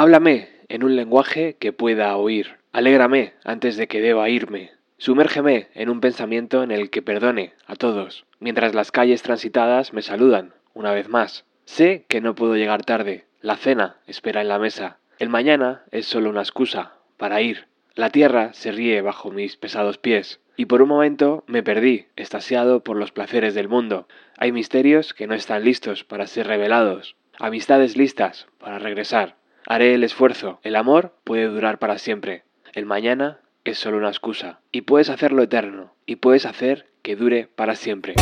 Háblame en un lenguaje que pueda oír. Alégrame antes de que deba irme. Sumérgeme en un pensamiento en el que perdone a todos, mientras las calles transitadas me saludan, una vez más. Sé que no puedo llegar tarde. La cena espera en la mesa. El mañana es solo una excusa para ir. La tierra se ríe bajo mis pesados pies. Y por un momento me perdí, estasiado por los placeres del mundo. Hay misterios que no están listos para ser revelados, amistades listas para regresar. Haré el esfuerzo. El amor puede durar para siempre. El mañana es solo una excusa. Y puedes hacerlo eterno. Y puedes hacer que dure para siempre.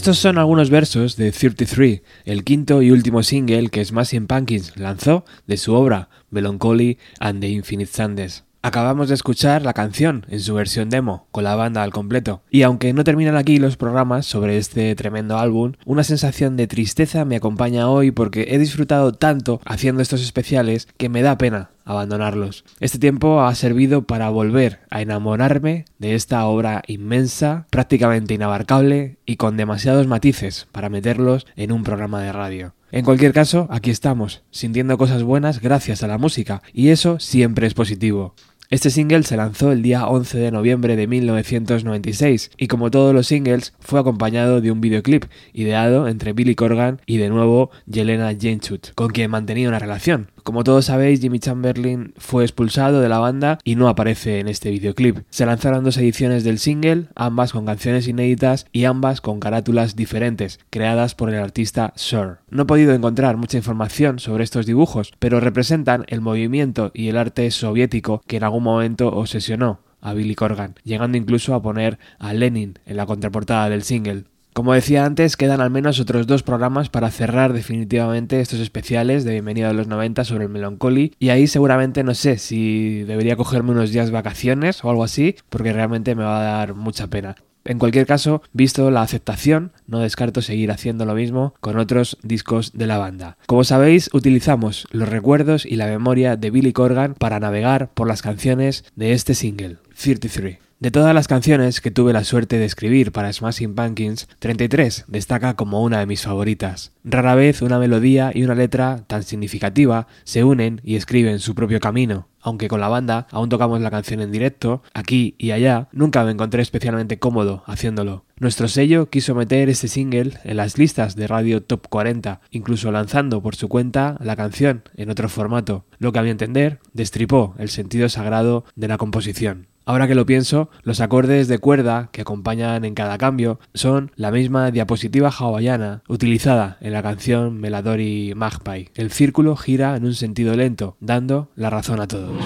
Estos son algunos versos de 33, el quinto y último single que Smashing Pumpkins lanzó de su obra Melancholy and the Infinite Sands. Acabamos de escuchar la canción en su versión demo, con la banda al completo. Y aunque no terminan aquí los programas sobre este tremendo álbum, una sensación de tristeza me acompaña hoy porque he disfrutado tanto haciendo estos especiales que me da pena abandonarlos. Este tiempo ha servido para volver a enamorarme de esta obra inmensa, prácticamente inabarcable y con demasiados matices para meterlos en un programa de radio. En cualquier caso, aquí estamos, sintiendo cosas buenas gracias a la música, y eso siempre es positivo. Este single se lanzó el día 11 de noviembre de 1996 y como todos los singles fue acompañado de un videoclip ideado entre Billy Corgan y de nuevo Jelena Jenchut, con quien mantenía una relación. Como todos sabéis, Jimmy Chamberlain fue expulsado de la banda y no aparece en este videoclip. Se lanzaron dos ediciones del single, ambas con canciones inéditas y ambas con carátulas diferentes, creadas por el artista Sir. No he podido encontrar mucha información sobre estos dibujos, pero representan el movimiento y el arte soviético que en algún momento obsesionó a Billy Corgan, llegando incluso a poner a Lenin en la contraportada del single. Como decía antes, quedan al menos otros dos programas para cerrar definitivamente estos especiales de Bienvenida a los 90 sobre el Melancholy y ahí seguramente no sé si debería cogerme unos días vacaciones o algo así porque realmente me va a dar mucha pena. En cualquier caso, visto la aceptación, no descarto seguir haciendo lo mismo con otros discos de la banda. Como sabéis, utilizamos los recuerdos y la memoria de Billy Corgan para navegar por las canciones de este single, 33. De todas las canciones que tuve la suerte de escribir para Smashing Pumpkins, 33 destaca como una de mis favoritas. Rara vez una melodía y una letra tan significativa se unen y escriben su propio camino. Aunque con la banda aún tocamos la canción en directo, aquí y allá, nunca me encontré especialmente cómodo haciéndolo. Nuestro sello quiso meter este single en las listas de radio Top 40, incluso lanzando por su cuenta la canción en otro formato, lo que a mi entender destripó el sentido sagrado de la composición. Ahora que lo pienso, los acordes de cuerda que acompañan en cada cambio son la misma diapositiva hawaiana utilizada en la canción Meladori Magpie. El círculo gira en un sentido lento, dando la razón a todos.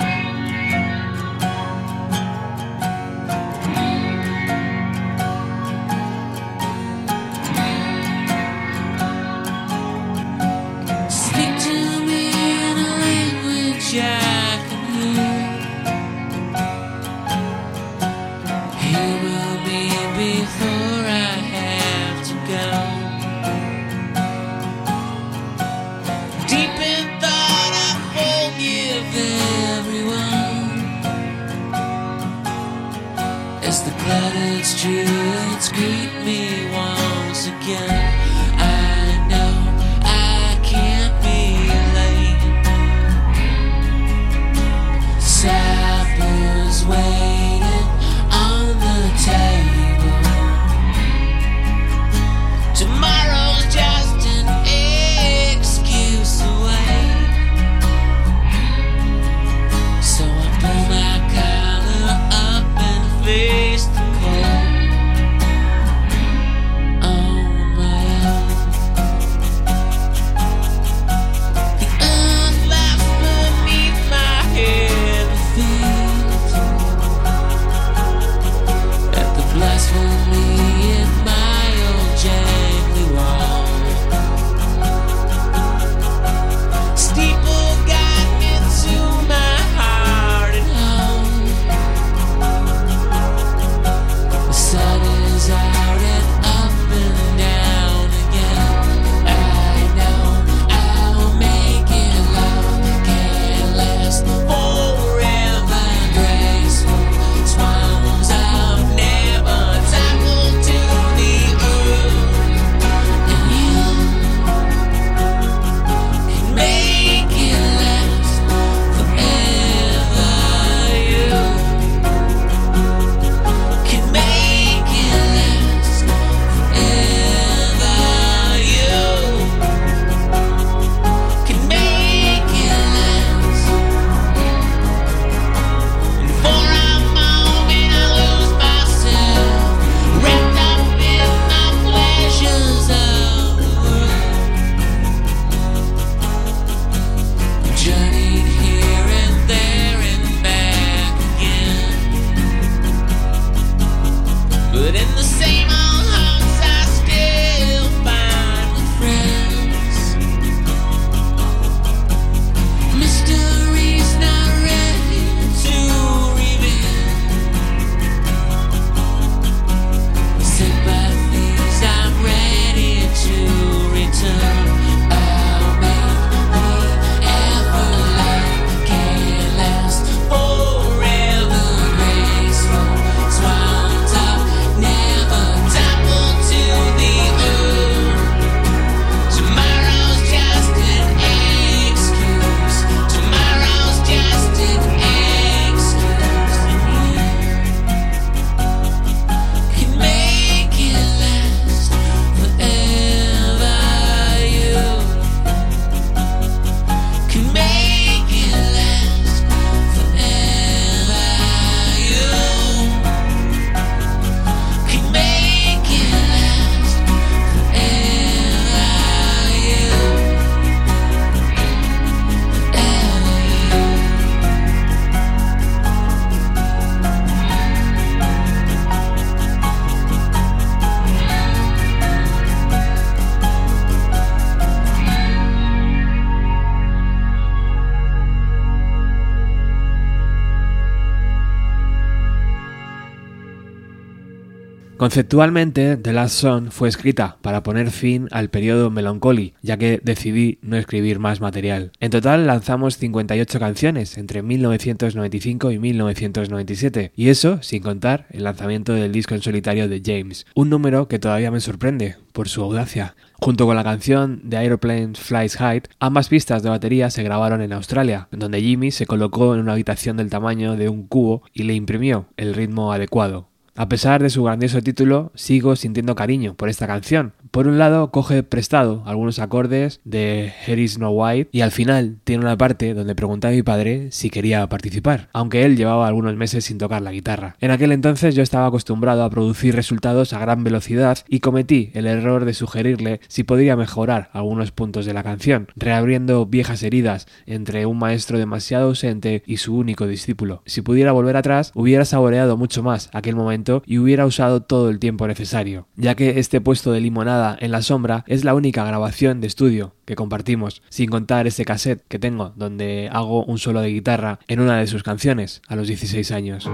Conceptualmente, The Last Song fue escrita para poner fin al periodo Melancholy, ya que decidí no escribir más material. En total lanzamos 58 canciones entre 1995 y 1997, y eso sin contar el lanzamiento del disco en solitario de James, un número que todavía me sorprende por su audacia. Junto con la canción The Aeroplane Flies High, ambas pistas de batería se grabaron en Australia, donde Jimmy se colocó en una habitación del tamaño de un cubo y le imprimió el ritmo adecuado. A pesar de su grandioso título, sigo sintiendo cariño por esta canción. Por un lado, coge prestado algunos acordes de Here is No White y al final tiene una parte donde pregunta a mi padre si quería participar, aunque él llevaba algunos meses sin tocar la guitarra. En aquel entonces yo estaba acostumbrado a producir resultados a gran velocidad y cometí el error de sugerirle si podría mejorar algunos puntos de la canción, reabriendo viejas heridas entre un maestro demasiado ausente y su único discípulo. Si pudiera volver atrás, hubiera saboreado mucho más aquel momento y hubiera usado todo el tiempo necesario, ya que este puesto de limonada en la sombra es la única grabación de estudio que compartimos, sin contar ese cassette que tengo donde hago un solo de guitarra en una de sus canciones a los 16 años.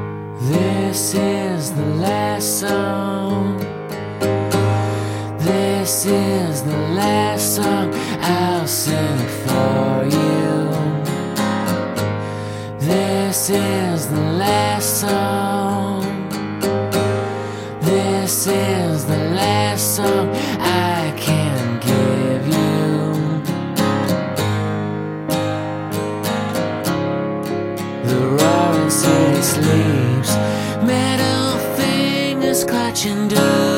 This is the song clutching dust.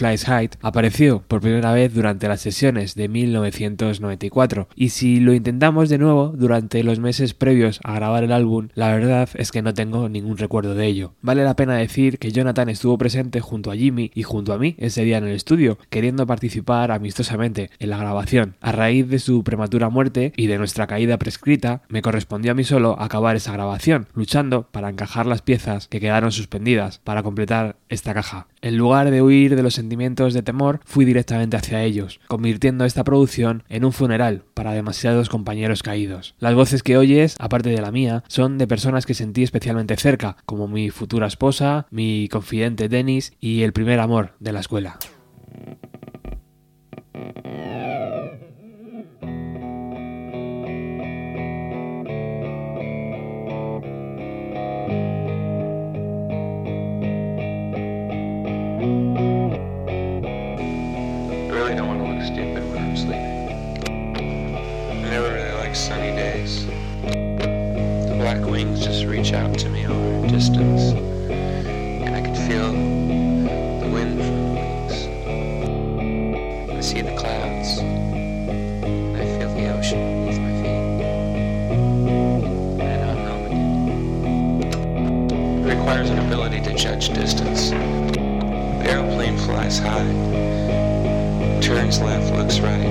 Flies High apareció por primera vez durante las sesiones de 1994 y si lo intentamos de nuevo durante los meses previos a grabar el álbum, la verdad es que no tengo ningún recuerdo de ello. Vale la pena decir que Jonathan estuvo presente junto a Jimmy y junto a mí ese día en el estudio, queriendo participar amistosamente en la grabación. A raíz de su prematura muerte y de nuestra caída prescrita, me correspondió a mí solo acabar esa grabación, luchando para encajar las piezas que quedaron suspendidas para completar esta caja. En lugar de huir de los sentimientos de temor, fui directamente hacia ellos, convirtiendo esta producción en un funeral para demasiados compañeros caídos. Las voces que oyes, aparte de la mía, son de personas que sentí especialmente cerca, como mi futura esposa, mi confidente Dennis y el primer amor de la escuela. black wings just reach out to me over distance, and I could feel the wind from the wings. I see the clouds. I feel the ocean beneath my feet. And I'm home again. It requires an ability to judge distance. The airplane flies high, turns left, looks right.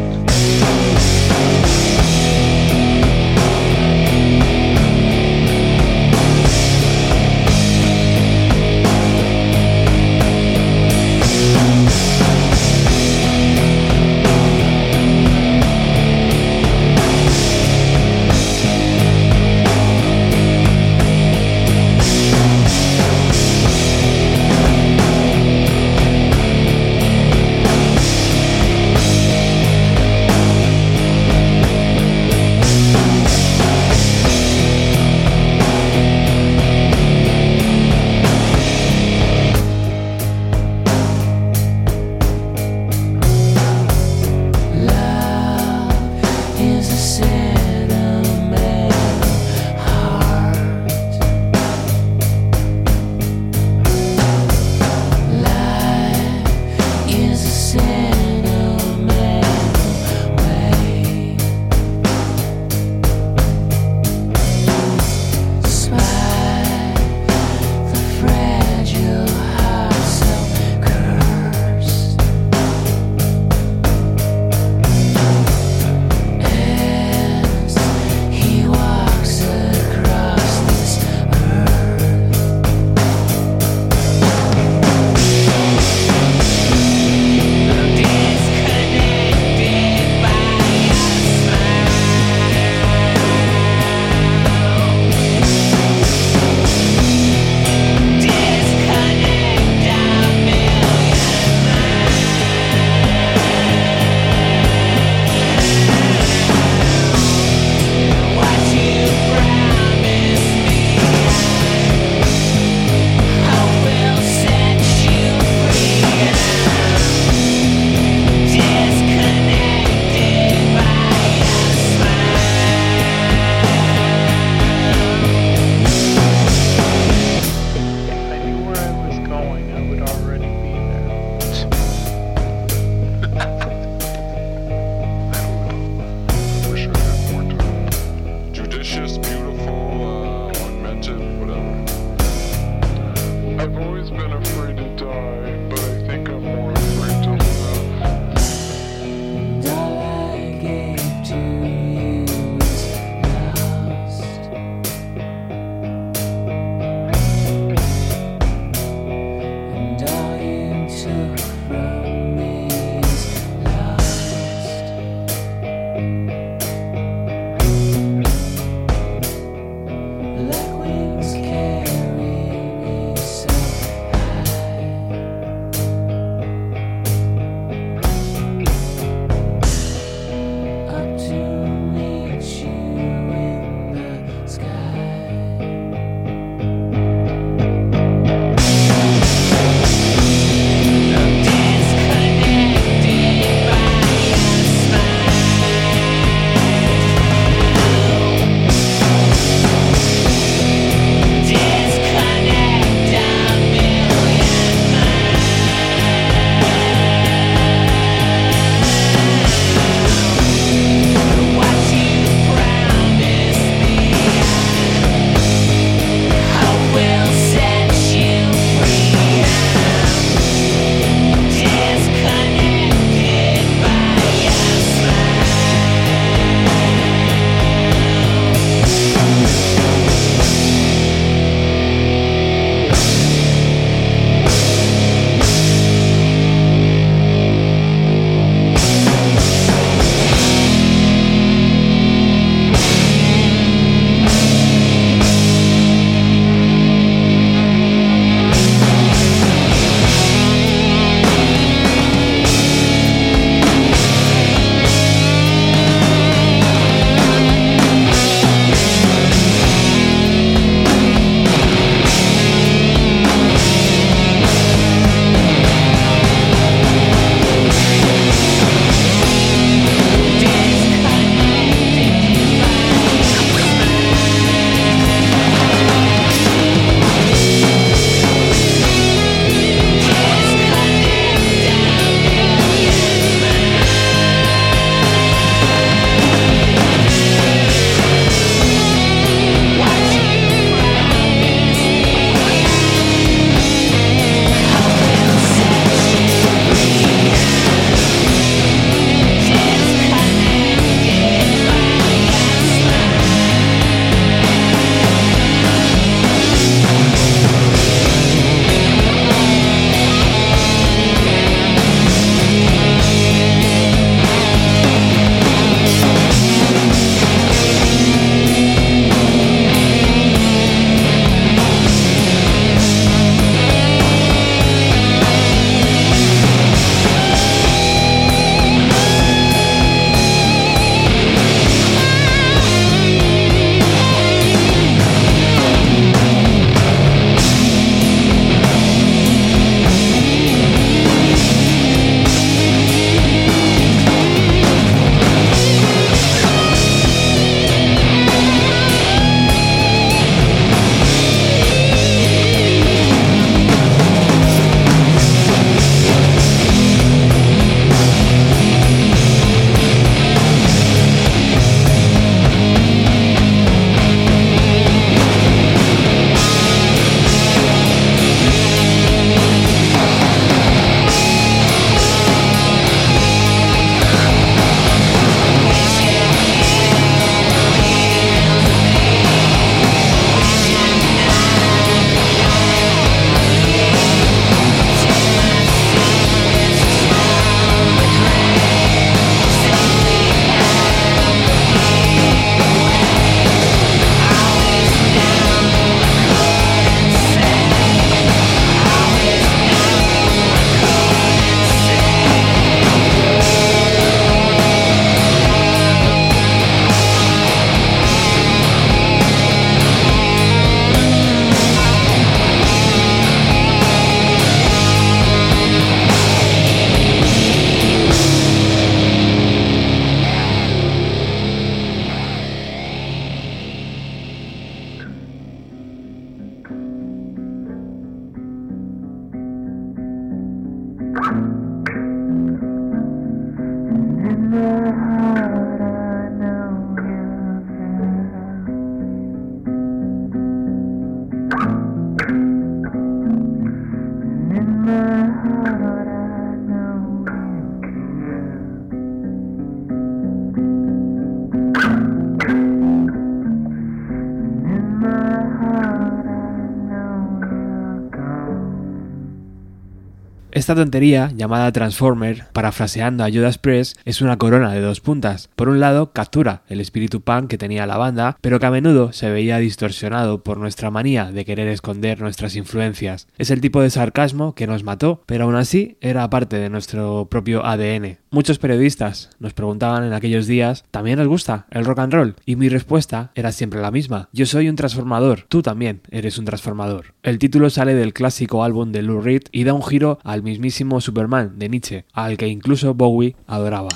Esta tontería, llamada Transformer, parafraseando a Judas Press, es una corona de dos puntas. Por un lado, captura el espíritu punk que tenía la banda, pero que a menudo se veía distorsionado por nuestra manía de querer esconder nuestras influencias. Es el tipo de sarcasmo que nos mató, pero aún así era parte de nuestro propio ADN. Muchos periodistas nos preguntaban en aquellos días, ¿también os gusta el rock and roll? Y mi respuesta era siempre la misma. Yo soy un transformador, tú también eres un transformador. El título sale del clásico álbum de Lou Reed y da un giro al mismísimo Superman de Nietzsche, al que incluso Bowie adoraba.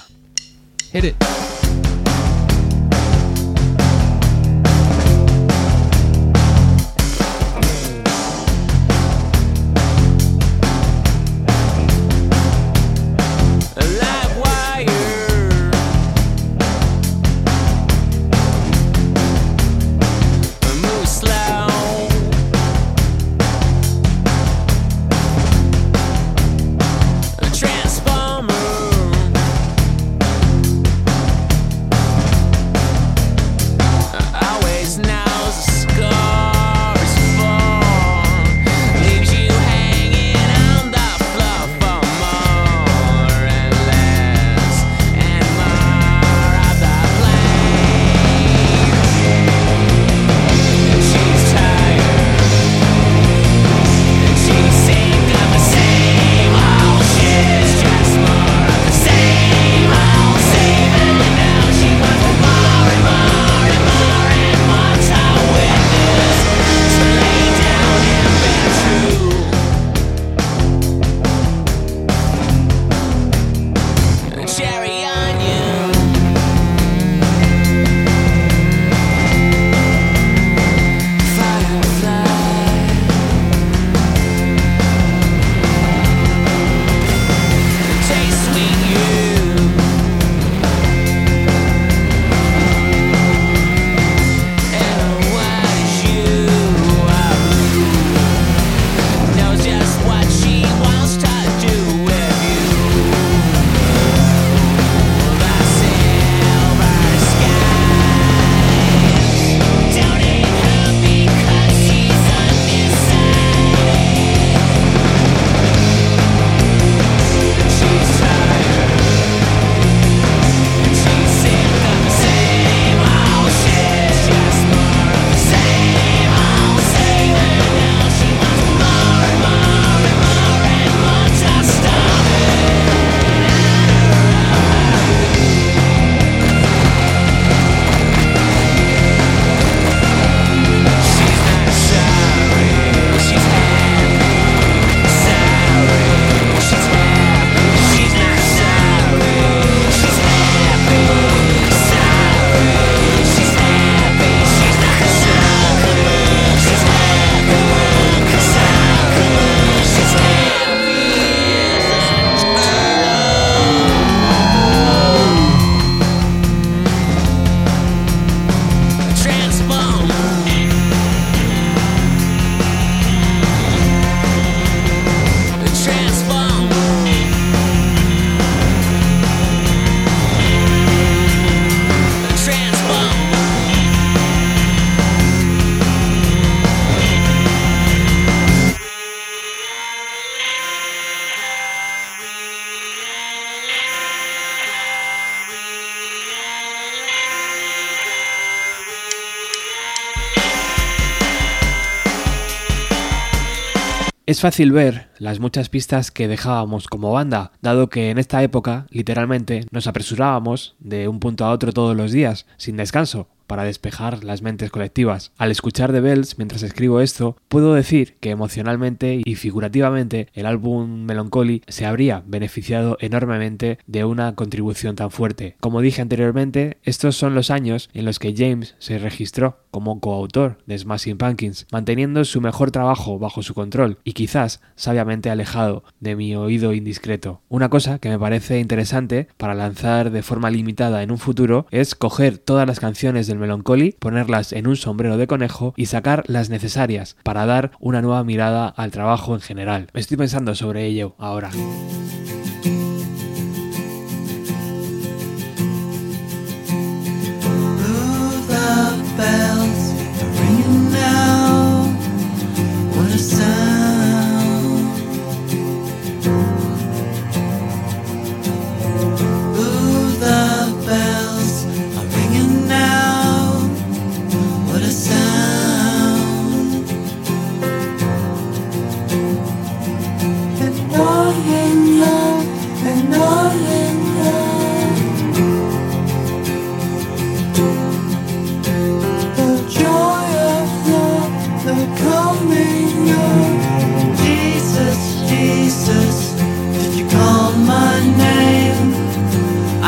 Es fácil ver las muchas pistas que dejábamos como banda, dado que en esta época, literalmente, nos apresurábamos de un punto a otro todos los días, sin descanso, para despejar las mentes colectivas. Al escuchar The Bells mientras escribo esto, puedo decir que emocionalmente y figurativamente el álbum Melancholy se habría beneficiado enormemente de una contribución tan fuerte. Como dije anteriormente, estos son los años en los que James se registró como coautor de Smashing Pumpkins, manteniendo su mejor trabajo bajo su control y quizás sabiamente alejado de mi oído indiscreto. Una cosa que me parece interesante para lanzar de forma limitada en un futuro es coger todas las canciones del Melancholy, ponerlas en un sombrero de conejo y sacar las necesarias para dar una nueva mirada al trabajo en general. Estoy pensando sobre ello ahora.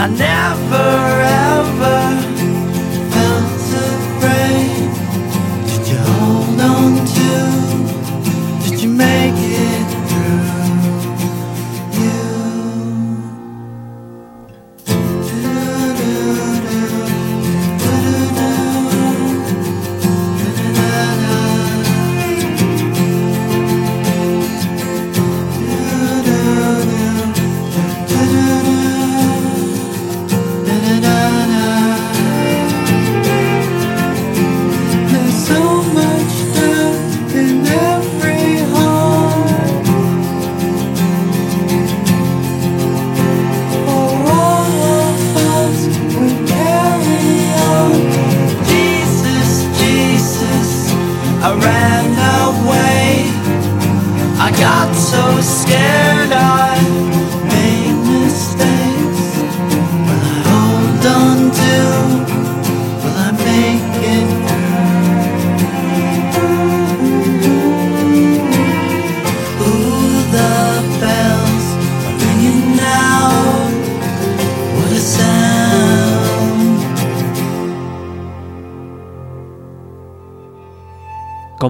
I never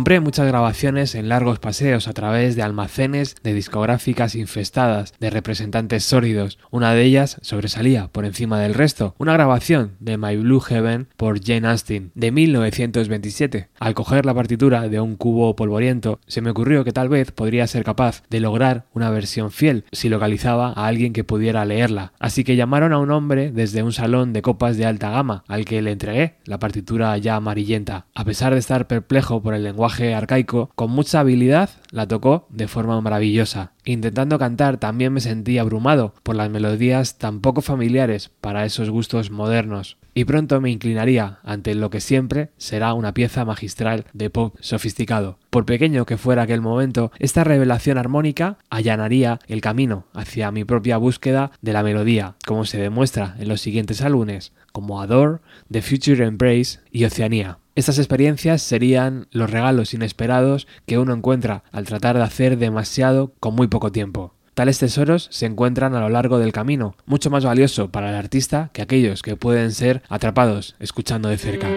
Compré muchas grabaciones en largos paseos a través de almacenes de discográficas infestadas de representantes sórdidos. Una de ellas sobresalía por encima del resto, una grabación de My Blue Heaven por Jane Austen de 1927. Al coger la partitura de un cubo polvoriento, se me ocurrió que tal vez podría ser capaz de lograr una versión fiel si localizaba a alguien que pudiera leerla. Así que llamaron a un hombre desde un salón de copas de alta gama, al que le entregué la partitura ya amarillenta. A pesar de estar perplejo por el lenguaje arcaico, con mucha habilidad la tocó de forma maravillosa. Intentando cantar también me sentí abrumado por las melodías tan poco familiares para esos gustos modernos, y pronto me inclinaría ante lo que siempre será una pieza magistral de pop sofisticado. Por pequeño que fuera aquel momento, esta revelación armónica allanaría el camino hacia mi propia búsqueda de la melodía, como se demuestra en los siguientes álbumes, como Adore, The Future Embrace y Oceanía. Estas experiencias serían los regalos inesperados que uno encuentra al tratar de hacer demasiado con muy poco tiempo. Tales tesoros se encuentran a lo largo del camino, mucho más valioso para el artista que aquellos que pueden ser atrapados escuchando de cerca.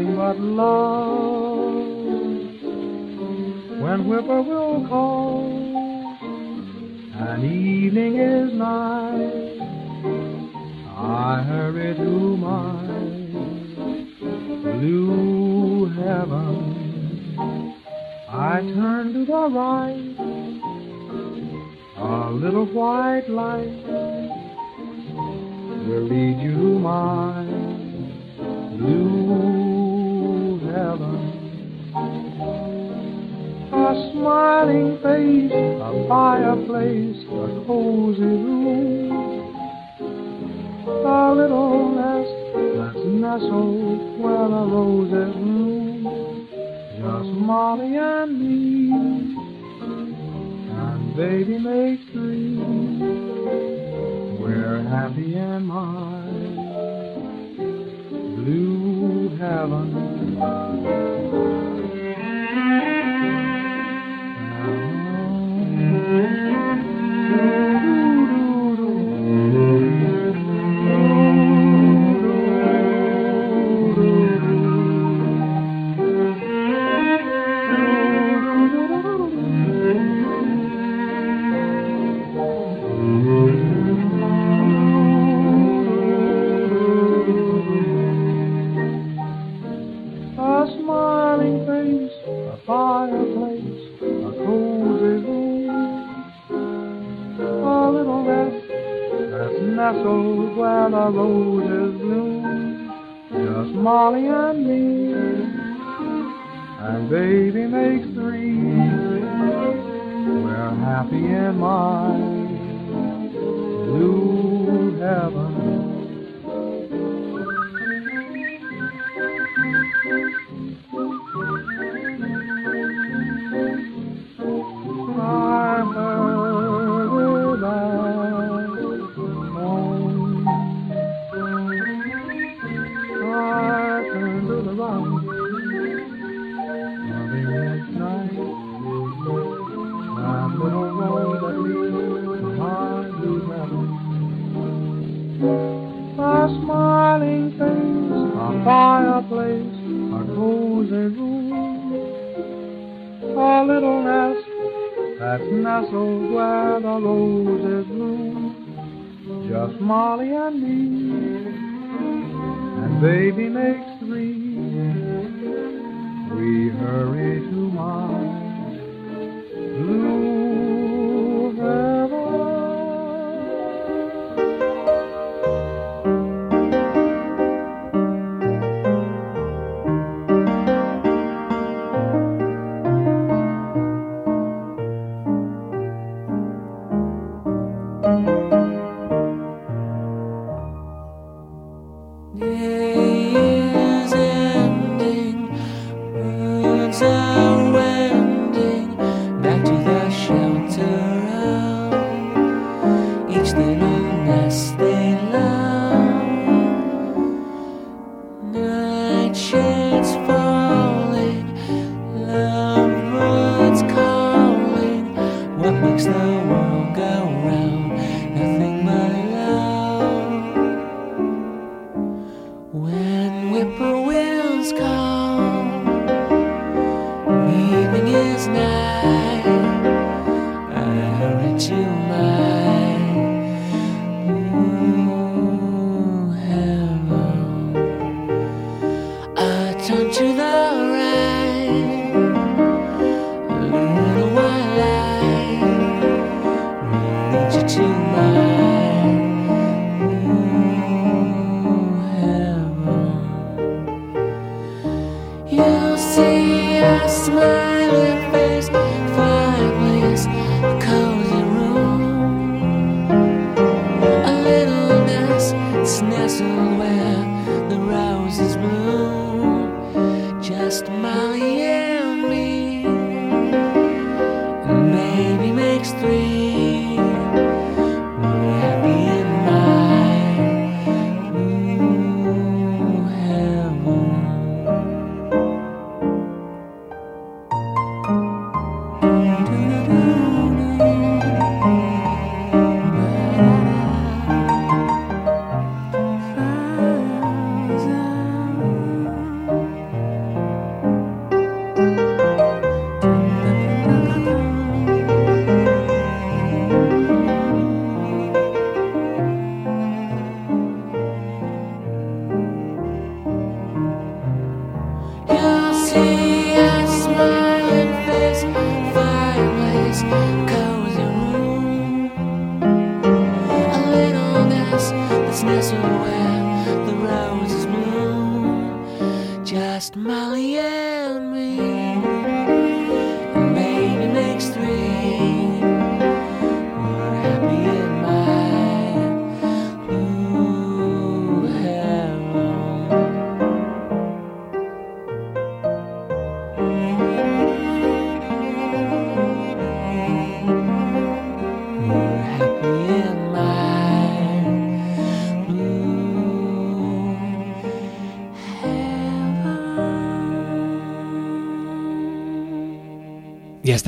Nothing but love. When whippoorwill calls and evening is nigh. I hurry to my blue heaven. I turn to the right, a little white light will lead you to my blue smiling face, a fireplace, a cozy room, a little nest that's nestled where the roses bloom. Just Molly and me, and baby makes three. We're happy in my blue heaven. Nestled where the roses bloom. Just Molly and me, and baby makes three. We're happy in my blue heaven.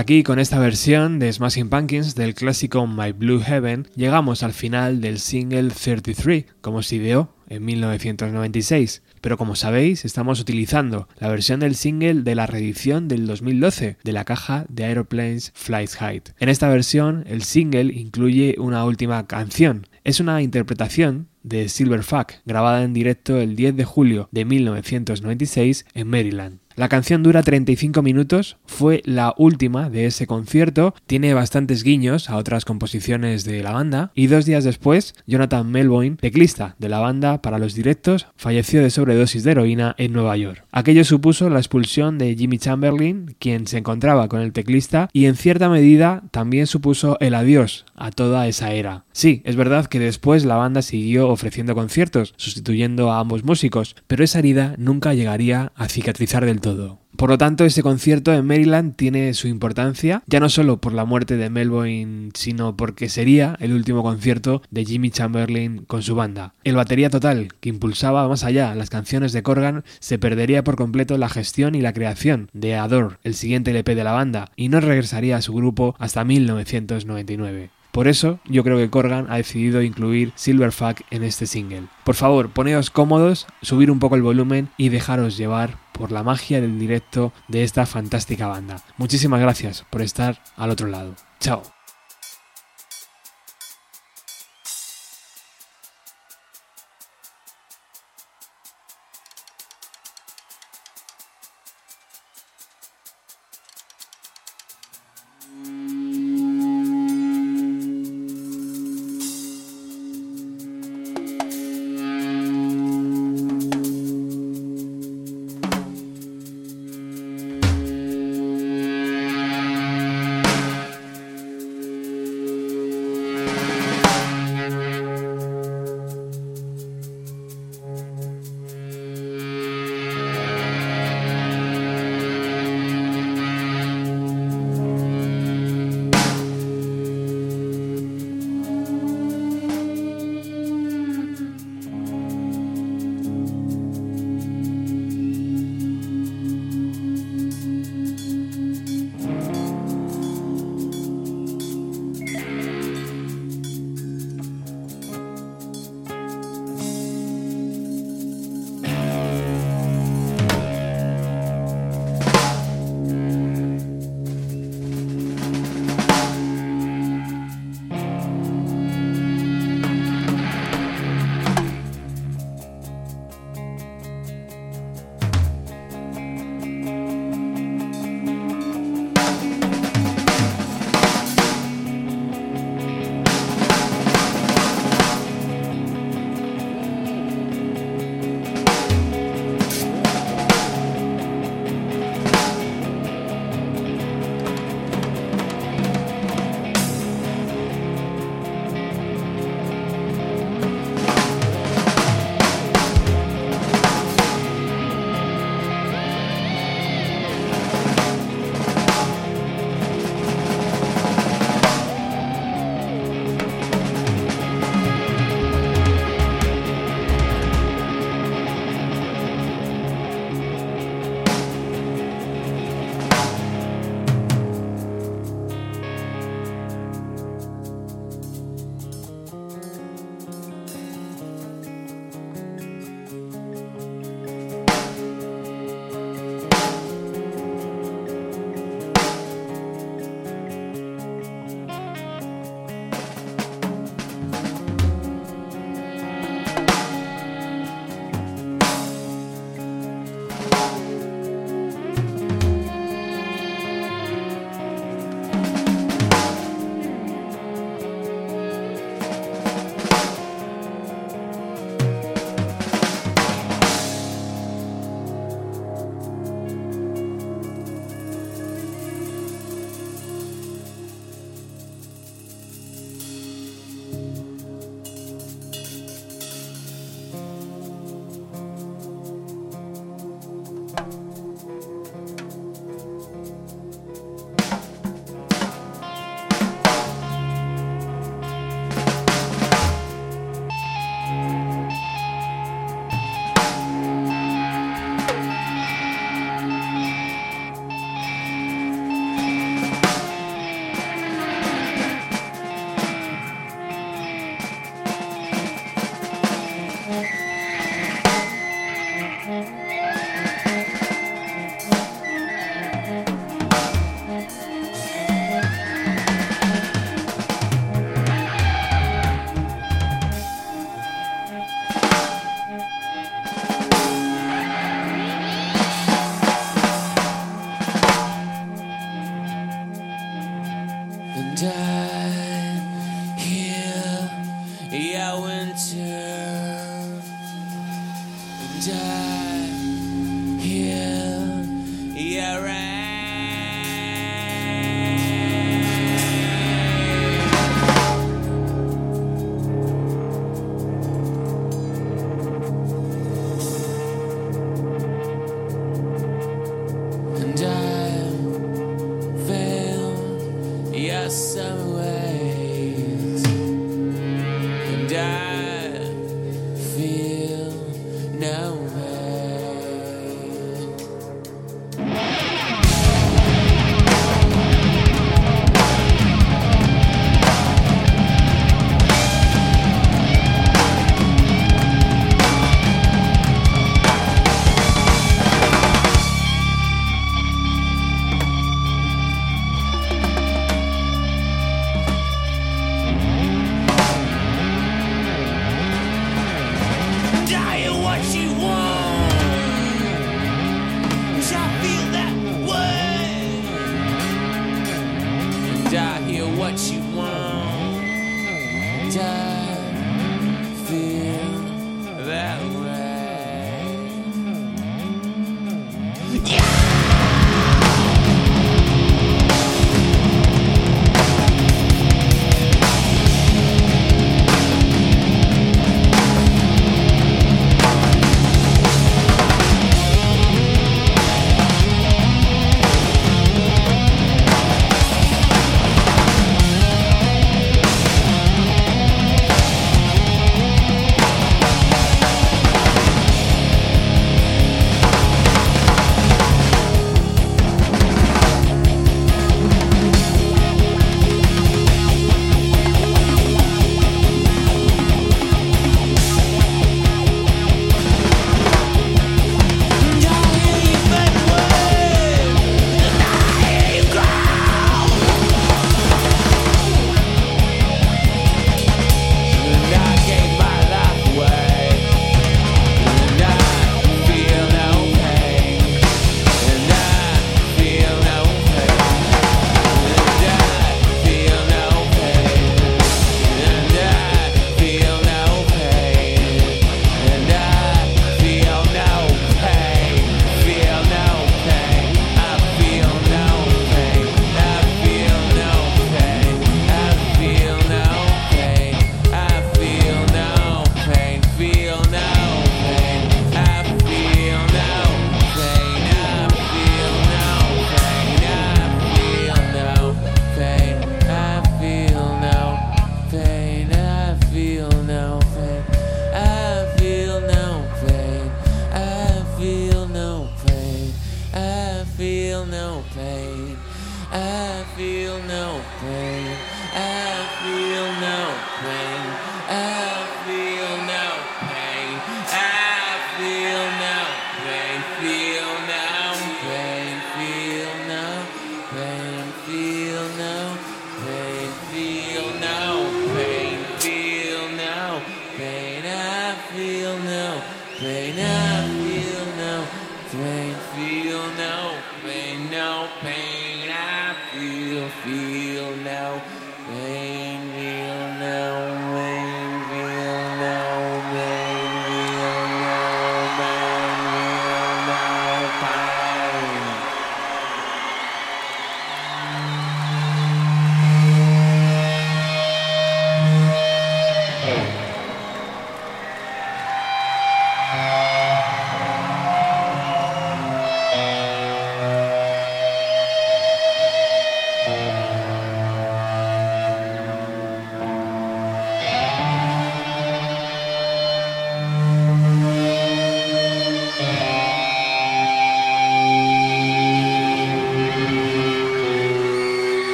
Aquí con esta versión de Smashing Pumpkins del clásico My Blue Heaven llegamos al final del single 33, como se ideó en 1996. Pero como sabéis, estamos utilizando la versión del single de la reedición del 2012 de la caja de Aeroplanes Flight Height. En esta versión, el single incluye una última canción. Es una interpretación de Silverfuck, grabada en directo el 10 de julio de 1996 en Maryland. La canción dura 35 minutos, fue la última de ese concierto, tiene bastantes guiños a otras composiciones de la banda y dos días después, Jonathan Melvoin, teclista de la banda para los directos, falleció de sobredosis de heroína en Nueva York. Aquello supuso la expulsión de Jimmy Chamberlain, quien se encontraba con el teclista, y en cierta medida también supuso el adiós a toda esa era. Sí, es verdad que después la banda siguió ofreciendo conciertos, sustituyendo a ambos músicos, pero esa herida nunca llegaría a cicatrizar del todo. Por lo tanto, ese concierto en Maryland tiene su importancia, ya no solo por la muerte de Melvoin, sino porque sería el último concierto de Jimmy Chamberlain con su banda. El batería total, que impulsaba más allá las canciones de Corgan, se perdería por completo la gestión y la creación de Adore, el siguiente LP de la banda, y no regresaría a su grupo hasta 1999. Por eso yo creo que Corgan ha decidido incluir Silverfuck en este single. Por favor, poneos cómodos, subir un poco el volumen y dejaros llevar por la magia del directo de esta fantástica banda. Muchísimas gracias por estar al otro lado. Chao.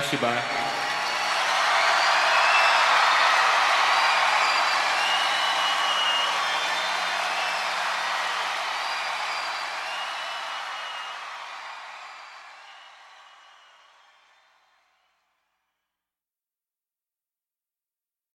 Bar.